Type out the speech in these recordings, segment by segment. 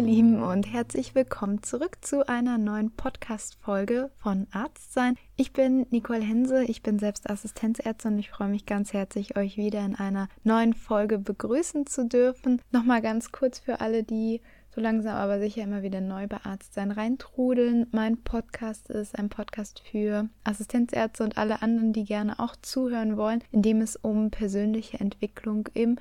ihr Lieben und herzlich willkommen zurück zu einer neuen Podcast-Folge von Arztsein. Ich bin Nicole Hense, ich bin selbst Assistenzärztin und ich freue mich ganz herzlich, euch wieder in einer neuen Folge begrüßen zu dürfen. Nochmal ganz kurz für alle, die so langsam aber sicher immer wieder neu bei Arztsein reintrudeln. Mein Podcast ist ein Podcast für Assistenzärzte und alle anderen, die gerne auch zuhören wollen, in dem es um persönliche Entwicklung im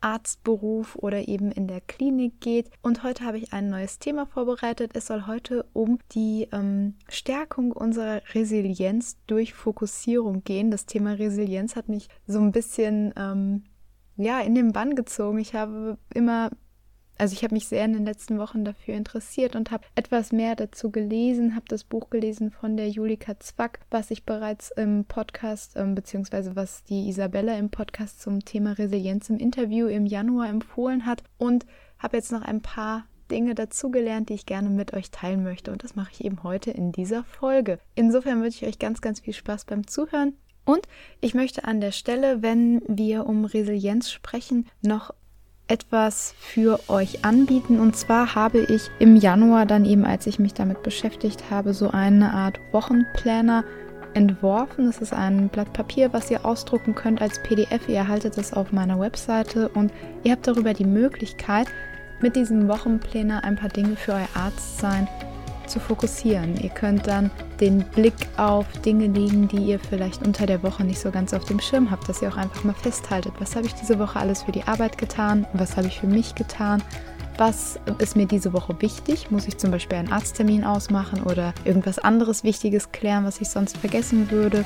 Arztberuf oder eben in der Klinik geht. Und heute habe ich ein neues Thema vorbereitet. Es soll heute um die ähm, Stärkung unserer Resilienz durch Fokussierung gehen. Das Thema Resilienz hat mich so ein bisschen ähm, ja in den Bann gezogen. Ich habe immer also ich habe mich sehr in den letzten Wochen dafür interessiert und habe etwas mehr dazu gelesen, habe das Buch gelesen von der Julika Zwack, was ich bereits im Podcast, ähm, beziehungsweise was die Isabella im Podcast zum Thema Resilienz im Interview im Januar empfohlen hat und habe jetzt noch ein paar Dinge dazugelernt, die ich gerne mit euch teilen möchte. Und das mache ich eben heute in dieser Folge. Insofern wünsche ich euch ganz, ganz viel Spaß beim Zuhören. Und ich möchte an der Stelle, wenn wir um Resilienz sprechen, noch etwas für euch anbieten. Und zwar habe ich im Januar dann eben, als ich mich damit beschäftigt habe, so eine Art Wochenplaner entworfen. Es ist ein Blatt Papier, was ihr ausdrucken könnt als PDF. Ihr erhaltet es auf meiner Webseite und ihr habt darüber die Möglichkeit, mit diesem Wochenplaner ein paar Dinge für euer Arztsein zu fokussieren. Ihr könnt dann den Blick auf Dinge legen, die ihr vielleicht unter der Woche nicht so ganz auf dem Schirm habt, dass ihr auch einfach mal festhaltet, was habe ich diese Woche alles für die Arbeit getan, was habe ich für mich getan, was ist mir diese Woche wichtig, muss ich zum Beispiel einen Arzttermin ausmachen oder irgendwas anderes Wichtiges klären, was ich sonst vergessen würde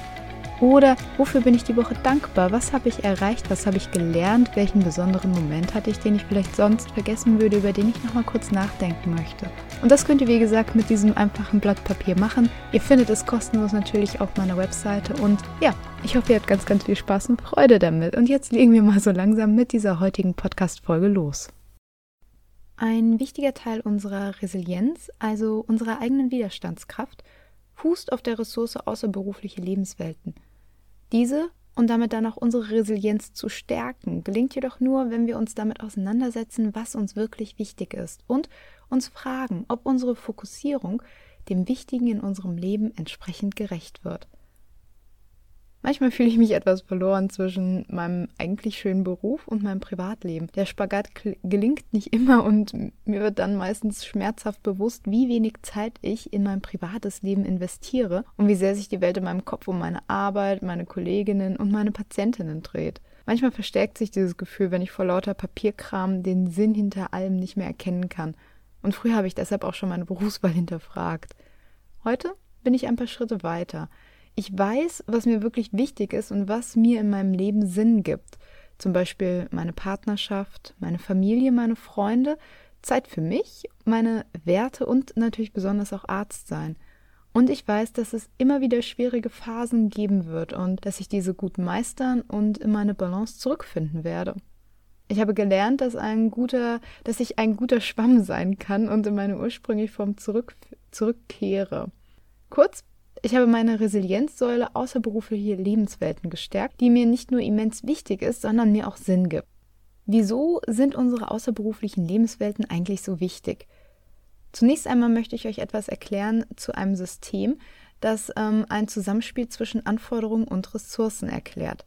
oder wofür bin ich die Woche dankbar? Was habe ich erreicht? Was habe ich gelernt? Welchen besonderen Moment hatte ich, den ich vielleicht sonst vergessen würde, über den ich nochmal kurz nachdenken möchte? Und das könnt ihr, wie gesagt, mit diesem einfachen Blatt Papier machen. Ihr findet es kostenlos natürlich auf meiner Webseite. Und ja, ich hoffe, ihr habt ganz, ganz viel Spaß und Freude damit. Und jetzt legen wir mal so langsam mit dieser heutigen Podcast-Folge los. Ein wichtiger Teil unserer Resilienz, also unserer eigenen Widerstandskraft, fußt auf der Ressource außerberufliche Lebenswelten – diese und damit dann auch unsere Resilienz zu stärken, gelingt jedoch nur, wenn wir uns damit auseinandersetzen, was uns wirklich wichtig ist und uns fragen, ob unsere Fokussierung dem Wichtigen in unserem Leben entsprechend gerecht wird. Manchmal fühle ich mich etwas verloren zwischen meinem eigentlich schönen Beruf und meinem Privatleben. Der Spagat gelingt nicht immer und mir wird dann meistens schmerzhaft bewusst, wie wenig Zeit ich in mein privates Leben investiere und wie sehr sich die Welt in meinem Kopf um meine Arbeit, meine Kolleginnen und meine Patientinnen dreht. Manchmal verstärkt sich dieses Gefühl, wenn ich vor lauter Papierkram den Sinn hinter allem nicht mehr erkennen kann. Und früher habe ich deshalb auch schon meine Berufswahl hinterfragt. Heute bin ich ein paar Schritte weiter. Ich weiß, was mir wirklich wichtig ist und was mir in meinem Leben Sinn gibt. Zum Beispiel meine Partnerschaft, meine Familie, meine Freunde, Zeit für mich, meine Werte und natürlich besonders auch Arzt sein. Und ich weiß, dass es immer wieder schwierige Phasen geben wird und dass ich diese gut meistern und in meine Balance zurückfinden werde. Ich habe gelernt, dass ein guter, dass ich ein guter Schwamm sein kann und in meine ursprüngliche Form zurück, zurückkehre. Kurz, ich habe meine Resilienzsäule außerberufliche Lebenswelten gestärkt, die mir nicht nur immens wichtig ist, sondern mir auch Sinn gibt. Wieso sind unsere außerberuflichen Lebenswelten eigentlich so wichtig? Zunächst einmal möchte ich euch etwas erklären zu einem System, das ähm, ein Zusammenspiel zwischen Anforderungen und Ressourcen erklärt.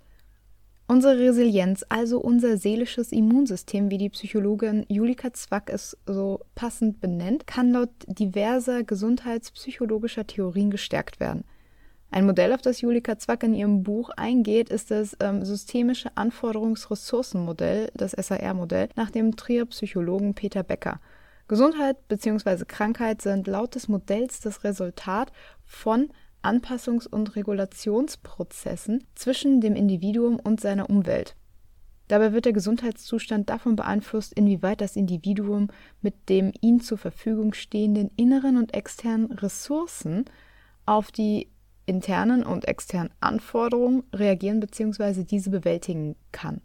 Unsere Resilienz, also unser seelisches Immunsystem, wie die Psychologin Julika Zwack es so passend benennt, kann laut diverser gesundheitspsychologischer Theorien gestärkt werden. Ein Modell, auf das Julika Zwack in ihrem Buch eingeht, ist das ähm, systemische Anforderungsressourcenmodell, das SAR-Modell, nach dem Trier-Psychologen Peter Becker. Gesundheit bzw. Krankheit sind laut des Modells das Resultat von Anpassungs- und Regulationsprozessen zwischen dem Individuum und seiner Umwelt. Dabei wird der Gesundheitszustand davon beeinflusst, inwieweit das Individuum mit dem ihm zur Verfügung stehenden inneren und externen Ressourcen auf die internen und externen Anforderungen reagieren bzw. diese bewältigen kann.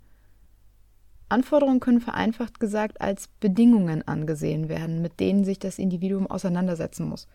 Anforderungen können vereinfacht gesagt als Bedingungen angesehen werden, mit denen sich das Individuum auseinandersetzen muss.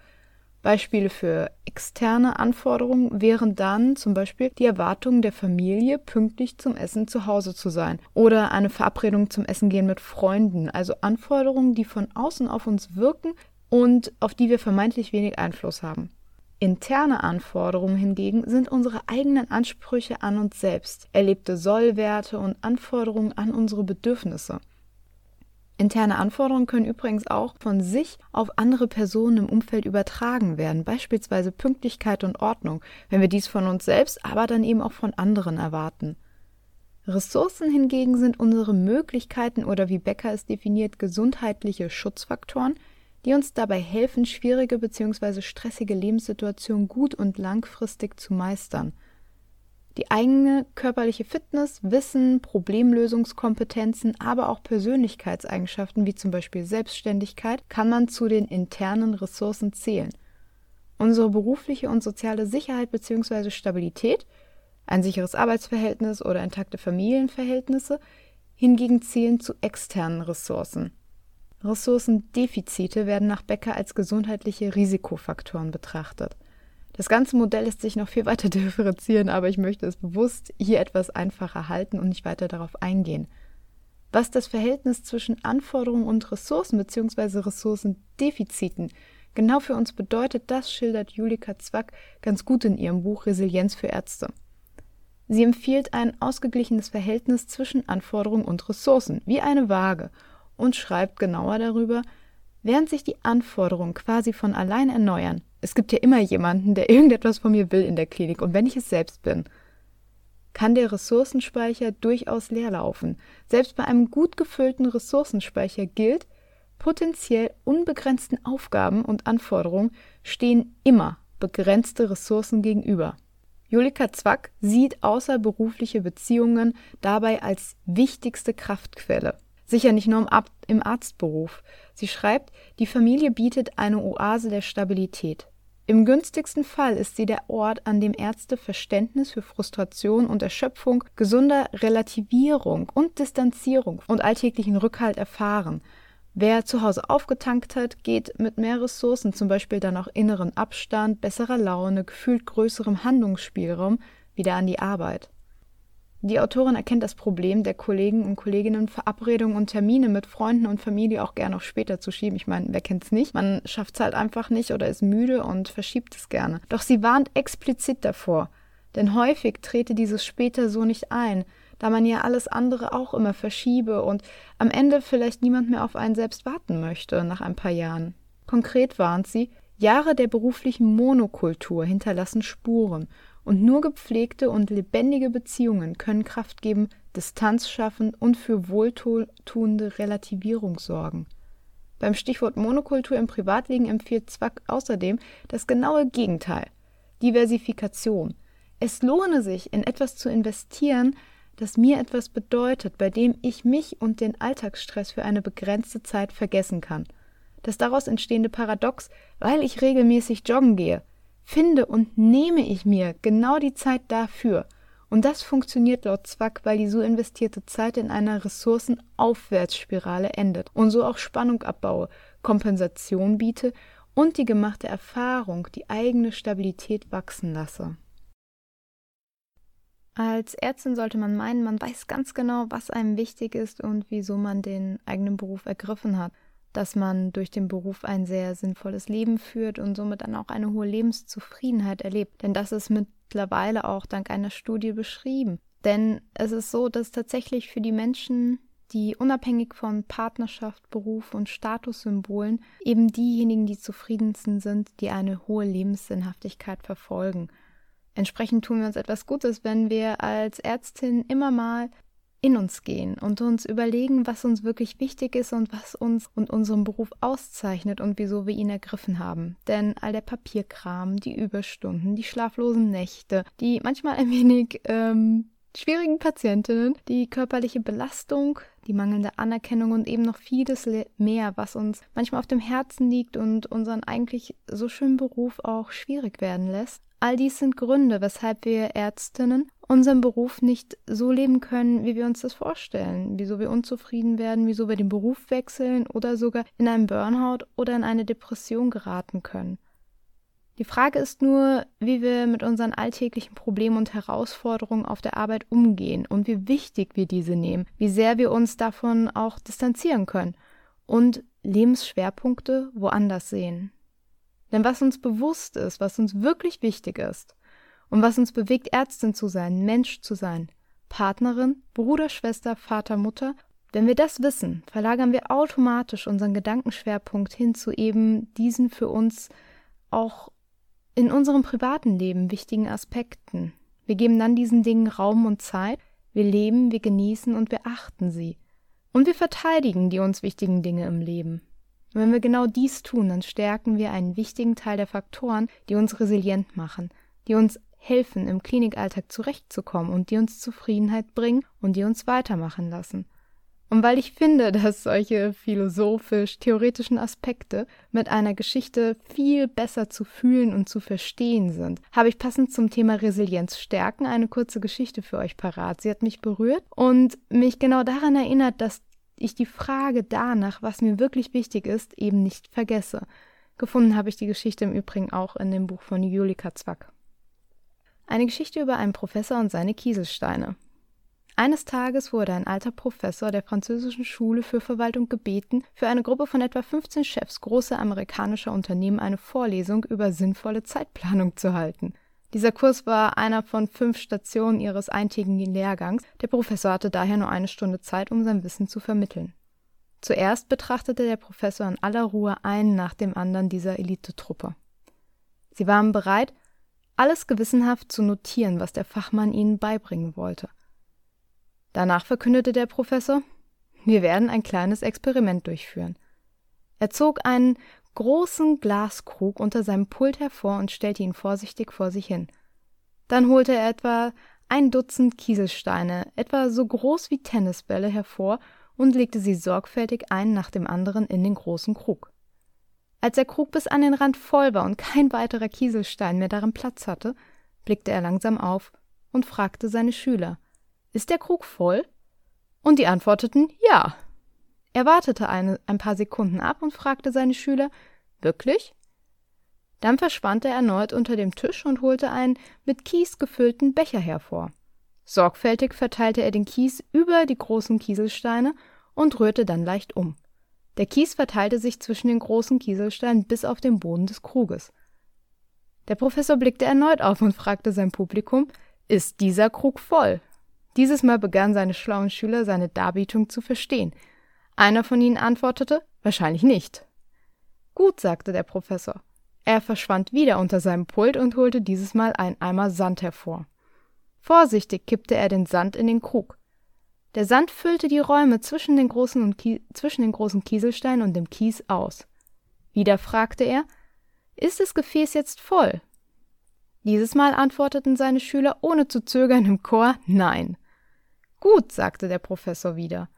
Beispiele für externe Anforderungen wären dann zum Beispiel die Erwartung der Familie, pünktlich zum Essen zu Hause zu sein oder eine Verabredung zum Essen gehen mit Freunden, also Anforderungen, die von außen auf uns wirken und auf die wir vermeintlich wenig Einfluss haben. Interne Anforderungen hingegen sind unsere eigenen Ansprüche an uns selbst, erlebte Sollwerte und Anforderungen an unsere Bedürfnisse. Interne Anforderungen können übrigens auch von sich auf andere Personen im Umfeld übertragen werden, beispielsweise Pünktlichkeit und Ordnung, wenn wir dies von uns selbst, aber dann eben auch von anderen erwarten. Ressourcen hingegen sind unsere Möglichkeiten oder wie Becker es definiert, gesundheitliche Schutzfaktoren, die uns dabei helfen, schwierige bzw. stressige Lebenssituationen gut und langfristig zu meistern – die eigene körperliche Fitness, Wissen, Problemlösungskompetenzen, aber auch Persönlichkeitseigenschaften wie zum Beispiel Selbstständigkeit kann man zu den internen Ressourcen zählen. Unsere berufliche und soziale Sicherheit bzw. Stabilität, ein sicheres Arbeitsverhältnis oder intakte Familienverhältnisse hingegen zählen zu externen Ressourcen. Ressourcendefizite werden nach Becker als gesundheitliche Risikofaktoren betrachtet. Das ganze Modell lässt sich noch viel weiter differenzieren, aber ich möchte es bewusst hier etwas einfacher halten und nicht weiter darauf eingehen. Was das Verhältnis zwischen Anforderungen und Ressourcen bzw. Ressourcendefiziten genau für uns bedeutet, das schildert Julika Zwack ganz gut in ihrem Buch Resilienz für Ärzte. Sie empfiehlt ein ausgeglichenes Verhältnis zwischen Anforderungen und Ressourcen, wie eine Waage, und schreibt genauer darüber, während sich die Anforderungen quasi von allein erneuern, es gibt ja immer jemanden, der irgendetwas von mir will in der Klinik. Und wenn ich es selbst bin, kann der Ressourcenspeicher durchaus leer laufen. Selbst bei einem gut gefüllten Ressourcenspeicher gilt, potenziell unbegrenzten Aufgaben und Anforderungen stehen immer begrenzte Ressourcen gegenüber. Julika Zwack sieht außerberufliche Beziehungen dabei als wichtigste Kraftquelle. Sicher nicht nur im, Arztberuf. Sie schreibt, die Familie bietet eine Oase der Stabilität. Im günstigsten Fall ist sie der Ort, an dem Ärzte Verständnis für Frustration und Erschöpfung, gesunder Relativierung und Distanzierung und alltäglichen Rückhalt erfahren. Wer zu Hause aufgetankt hat, geht mit mehr Ressourcen, zum Beispiel dann auch inneren Abstand, besserer Laune, gefühlt größerem Handlungsspielraum, wieder an die Arbeit. Die Autorin erkennt das Problem der Kollegen und Kolleginnen, Verabredungen und Termine mit Freunden und Familie auch gerne auf später zu schieben. Ich meine, wer kennt's nicht? Man schafft's halt einfach nicht oder ist müde und verschiebt es gerne. Doch sie warnt explizit davor, denn häufig trete dieses später so nicht ein, da man ja alles andere auch immer verschiebe und am Ende vielleicht niemand mehr auf einen selbst warten möchte nach ein paar Jahren. Konkret warnt sie, Jahre der beruflichen Monokultur hinterlassen Spuren und nur gepflegte und lebendige Beziehungen können Kraft geben, Distanz schaffen und für wohltuende Relativierung sorgen. Beim Stichwort Monokultur im Privatleben empfiehlt Zwack außerdem das genaue Gegenteil, Diversifikation. Es lohne sich, in etwas zu investieren, das mir etwas bedeutet, bei dem ich mich und den Alltagsstress für eine begrenzte Zeit vergessen kann. Das daraus entstehende Paradox, weil ich regelmäßig joggen gehe, finde und nehme ich mir genau die Zeit dafür. Und das funktioniert laut Zwack, weil die so investierte Zeit in einer Ressourcenaufwärtsspirale endet und so auch Spannung abbaue, Kompensation biete und die gemachte Erfahrung, die eigene Stabilität wachsen lasse. Als Ärztin sollte man meinen, man weiß ganz genau, was einem wichtig ist und wieso man den eigenen Beruf ergriffen hat dass man durch den Beruf ein sehr sinnvolles Leben führt und somit dann auch eine hohe Lebenszufriedenheit erlebt. Denn das ist mittlerweile auch dank einer Studie beschrieben. Denn es ist so, dass tatsächlich für die Menschen, die unabhängig von Partnerschaft, Beruf und Statussymbolen eben diejenigen, die zufriedensten sind, die eine hohe Lebenssinnhaftigkeit verfolgen. Entsprechend tun wir uns etwas Gutes, wenn wir als Ärztin immer mal in uns gehen und uns überlegen, was uns wirklich wichtig ist und was uns und unseren Beruf auszeichnet und wieso wir ihn ergriffen haben. Denn all der Papierkram, die Überstunden, die schlaflosen Nächte, die manchmal ein wenig ähm, schwierigen Patientinnen, die körperliche Belastung, die mangelnde Anerkennung und eben noch vieles mehr, was uns manchmal auf dem Herzen liegt und unseren eigentlich so schönen Beruf auch schwierig werden lässt. All dies sind Gründe, weshalb wir Ärztinnen unseren Beruf nicht so leben können, wie wir uns das vorstellen, wieso wir unzufrieden werden, wieso wir den Beruf wechseln oder sogar in einen Burnout oder in eine Depression geraten können. Die Frage ist nur, wie wir mit unseren alltäglichen Problemen und Herausforderungen auf der Arbeit umgehen und wie wichtig wir diese nehmen, wie sehr wir uns davon auch distanzieren können und Lebensschwerpunkte woanders sehen. Denn was uns bewusst ist, was uns wirklich wichtig ist und was uns bewegt, Ärztin zu sein, Mensch zu sein, Partnerin, Bruder, Schwester, Vater, Mutter, wenn wir das wissen, verlagern wir automatisch unseren Gedankenschwerpunkt hin zu eben diesen für uns auch in unserem privaten Leben wichtigen Aspekten. Wir geben dann diesen Dingen Raum und Zeit, wir leben, wir genießen und wir achten sie. Und wir verteidigen die uns wichtigen Dinge im Leben. Und wenn wir genau dies tun, dann stärken wir einen wichtigen Teil der Faktoren, die uns resilient machen, die uns helfen, im Klinikalltag zurechtzukommen und die uns Zufriedenheit bringen und die uns weitermachen lassen. Und weil ich finde, dass solche philosophisch-theoretischen Aspekte mit einer Geschichte viel besser zu fühlen und zu verstehen sind, habe ich passend zum Thema Resilienz stärken eine kurze Geschichte für euch parat. Sie hat mich berührt und mich genau daran erinnert, dass ich die Frage danach, was mir wirklich wichtig ist, eben nicht vergesse. Gefunden habe ich die Geschichte im Übrigen auch in dem Buch von Julika Zwack. Eine Geschichte über einen Professor und seine Kieselsteine. Eines Tages wurde ein alter Professor der französischen Schule für Verwaltung gebeten, für eine Gruppe von etwa 15 Chefs großer amerikanischer Unternehmen eine Vorlesung über sinnvolle Zeitplanung zu halten. Dieser Kurs war einer von fünf Stationen ihres eintägigen Lehrgangs. Der Professor hatte daher nur eine Stunde Zeit, um sein Wissen zu vermitteln. Zuerst betrachtete der Professor in aller Ruhe einen nach dem anderen dieser Elitetruppe. Sie waren bereit, alles gewissenhaft zu notieren, was der Fachmann ihnen beibringen wollte. Danach verkündete der Professor, wir werden ein kleines Experiment durchführen. Er zog einen großen Glaskrug unter seinem Pult hervor und stellte ihn vorsichtig vor sich hin. Dann holte er etwa ein Dutzend Kieselsteine, etwa so groß wie Tennisbälle, hervor und legte sie sorgfältig einen nach dem anderen in den großen Krug. Als der Krug bis an den Rand voll war und kein weiterer Kieselstein mehr darin Platz hatte, blickte er langsam auf und fragte seine Schüler ist der Krug voll? Und die antworteten Ja. Er wartete eine, ein paar Sekunden ab und fragte seine Schüler Wirklich? Dann verschwand er erneut unter dem Tisch und holte einen mit Kies gefüllten Becher hervor. Sorgfältig verteilte er den Kies über die großen Kieselsteine und rührte dann leicht um. Der Kies verteilte sich zwischen den großen Kieselsteinen bis auf den Boden des Kruges. Der Professor blickte erneut auf und fragte sein Publikum Ist dieser Krug voll? Dieses Mal begannen seine schlauen Schüler seine Darbietung zu verstehen. Einer von ihnen antwortete Wahrscheinlich nicht. Gut, sagte der Professor. Er verschwand wieder unter seinem Pult und holte dieses Mal einen Eimer Sand hervor. Vorsichtig kippte er den Sand in den Krug. Der Sand füllte die Räume zwischen den großen, und zwischen den großen Kieselsteinen und dem Kies aus. Wieder fragte er Ist das Gefäß jetzt voll? Dieses Mal antworteten seine Schüler ohne zu zögern im Chor Nein. Gut, sagte der Professor wieder.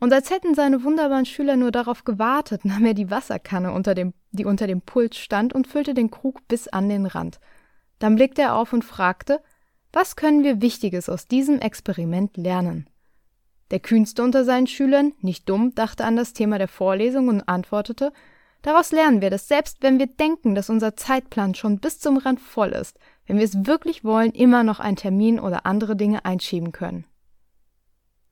Und als hätten seine wunderbaren Schüler nur darauf gewartet, nahm er die Wasserkanne, unter dem, die unter dem Pult stand, und füllte den Krug bis an den Rand. Dann blickte er auf und fragte, was können wir Wichtiges aus diesem Experiment lernen? Der kühnste unter seinen Schülern, nicht dumm, dachte an das Thema der Vorlesung und antwortete, Daraus lernen wir, dass selbst wenn wir denken, dass unser Zeitplan schon bis zum Rand voll ist, wenn wir es wirklich wollen, immer noch einen Termin oder andere Dinge einschieben können.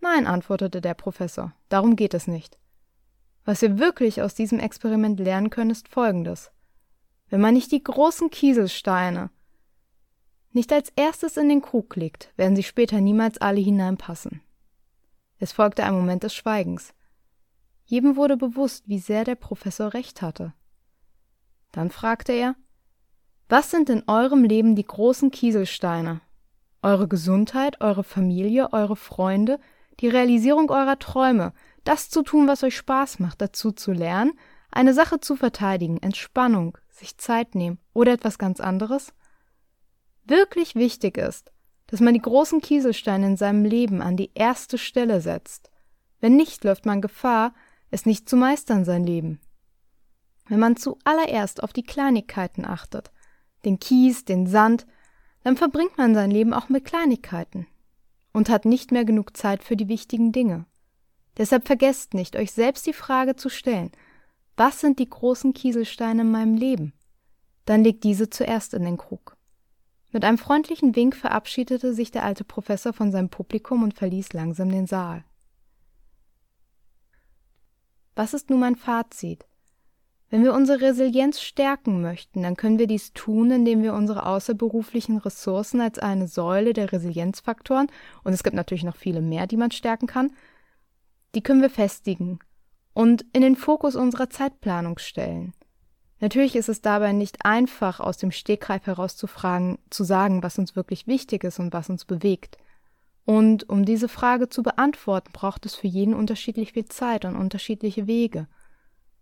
Nein, antwortete der Professor, darum geht es nicht. Was wir wirklich aus diesem Experiment lernen können, ist Folgendes. Wenn man nicht die großen Kieselsteine nicht als erstes in den Krug legt, werden sie später niemals alle hineinpassen. Es folgte ein Moment des Schweigens. Jedem wurde bewusst, wie sehr der Professor recht hatte. Dann fragte er, was sind in eurem Leben die großen Kieselsteine? Eure Gesundheit, eure Familie, eure Freunde, die Realisierung eurer Träume, das zu tun, was euch Spaß macht, dazu zu lernen, eine Sache zu verteidigen, Entspannung, sich Zeit nehmen oder etwas ganz anderes? Wirklich wichtig ist, dass man die großen Kieselsteine in seinem Leben an die erste Stelle setzt. Wenn nicht, läuft man Gefahr, es nicht zu meistern sein Leben. Wenn man zuallererst auf die Kleinigkeiten achtet, den Kies, den Sand, dann verbringt man sein Leben auch mit Kleinigkeiten und hat nicht mehr genug Zeit für die wichtigen Dinge. Deshalb vergesst nicht, euch selbst die Frage zu stellen, was sind die großen Kieselsteine in meinem Leben? dann leg diese zuerst in den Krug. Mit einem freundlichen Wink verabschiedete sich der alte Professor von seinem Publikum und verließ langsam den Saal. Was ist nun mein Fazit? Wenn wir unsere Resilienz stärken möchten, dann können wir dies tun, indem wir unsere außerberuflichen Ressourcen als eine Säule der Resilienzfaktoren, und es gibt natürlich noch viele mehr, die man stärken kann, die können wir festigen und in den Fokus unserer Zeitplanung stellen. Natürlich ist es dabei nicht einfach, aus dem Stegreif heraus zu fragen, zu sagen, was uns wirklich wichtig ist und was uns bewegt. Und um diese Frage zu beantworten, braucht es für jeden unterschiedlich viel Zeit und unterschiedliche Wege.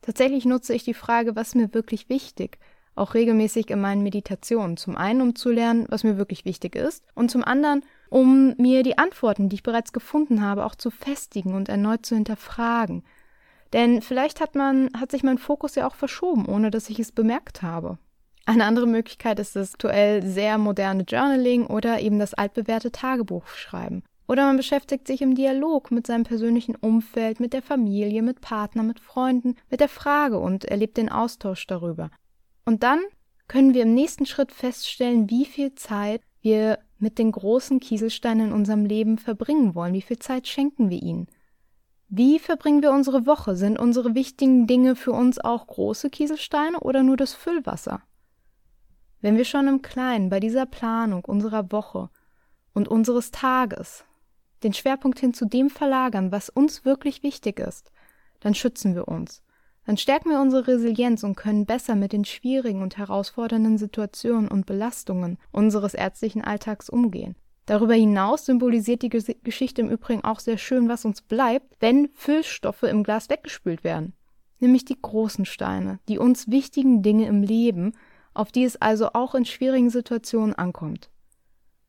Tatsächlich nutze ich die Frage, was mir wirklich wichtig, auch regelmäßig in meinen Meditationen. Zum einen, um zu lernen, was mir wirklich wichtig ist, und zum anderen, um mir die Antworten, die ich bereits gefunden habe, auch zu festigen und erneut zu hinterfragen. Denn vielleicht hat man, hat sich mein Fokus ja auch verschoben, ohne dass ich es bemerkt habe. Eine andere Möglichkeit ist das aktuell sehr moderne Journaling oder eben das altbewährte Tagebuchschreiben. Oder man beschäftigt sich im Dialog mit seinem persönlichen Umfeld, mit der Familie, mit Partnern, mit Freunden, mit der Frage und erlebt den Austausch darüber. Und dann können wir im nächsten Schritt feststellen, wie viel Zeit wir mit den großen Kieselsteinen in unserem Leben verbringen wollen, wie viel Zeit schenken wir ihnen. Wie verbringen wir unsere Woche? Sind unsere wichtigen Dinge für uns auch große Kieselsteine oder nur das Füllwasser? Wenn wir schon im Kleinen bei dieser Planung unserer Woche und unseres Tages den Schwerpunkt hin zu dem verlagern, was uns wirklich wichtig ist, dann schützen wir uns. Dann stärken wir unsere Resilienz und können besser mit den schwierigen und herausfordernden Situationen und Belastungen unseres ärztlichen Alltags umgehen. Darüber hinaus symbolisiert die Geschichte im Übrigen auch sehr schön, was uns bleibt, wenn Füllstoffe im Glas weggespült werden. Nämlich die großen Steine, die uns wichtigen Dinge im Leben, auf die es also auch in schwierigen Situationen ankommt.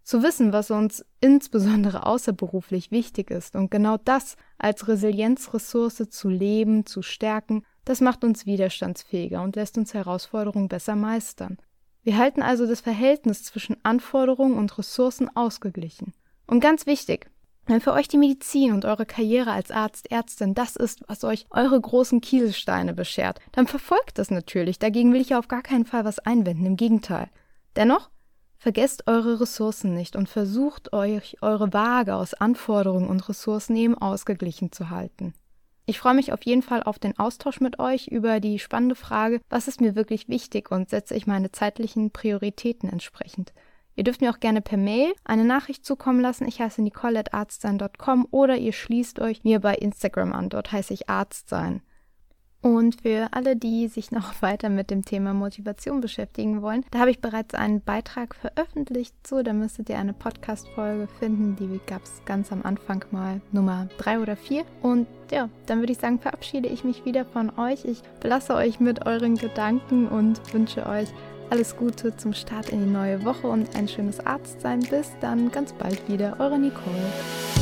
Zu wissen, was uns insbesondere außerberuflich wichtig ist und genau das als Resilienzressource zu leben, zu stärken, das macht uns widerstandsfähiger und lässt uns Herausforderungen besser meistern. Wir halten also das Verhältnis zwischen Anforderungen und Ressourcen ausgeglichen. Und ganz wichtig, wenn für euch die Medizin und eure Karriere als Arzt, Ärztin das ist, was euch eure großen Kieselsteine beschert, dann verfolgt das natürlich. Dagegen will ich ja auf gar keinen Fall was einwenden, im Gegenteil. Dennoch, vergesst eure Ressourcen nicht und versucht euch eure Waage aus Anforderungen und Ressourcen eben ausgeglichen zu halten. Ich freue mich auf jeden Fall auf den Austausch mit euch über die spannende Frage, was ist mir wirklich wichtig und setze ich meine zeitlichen Prioritäten entsprechend. Ihr dürft mir auch gerne per Mail eine Nachricht zukommen lassen. Ich heiße nicole.arztsein.com oder ihr schließt euch mir bei Instagram an. Dort heiße ich Arztsein. Und für alle, die sich noch weiter mit dem Thema Motivation beschäftigen wollen, da habe ich bereits einen Beitrag veröffentlicht zu. Da müsstet ihr eine Podcast-Folge finden. Die gab es ganz am Anfang mal Nummer drei oder vier. Und ja, dann würde ich sagen, verabschiede ich mich wieder von euch. Ich belasse euch mit euren Gedanken und wünsche euch alles Gute zum Start in die neue Woche und ein schönes Arztsein. Bis dann ganz bald wieder. Eure Nicole.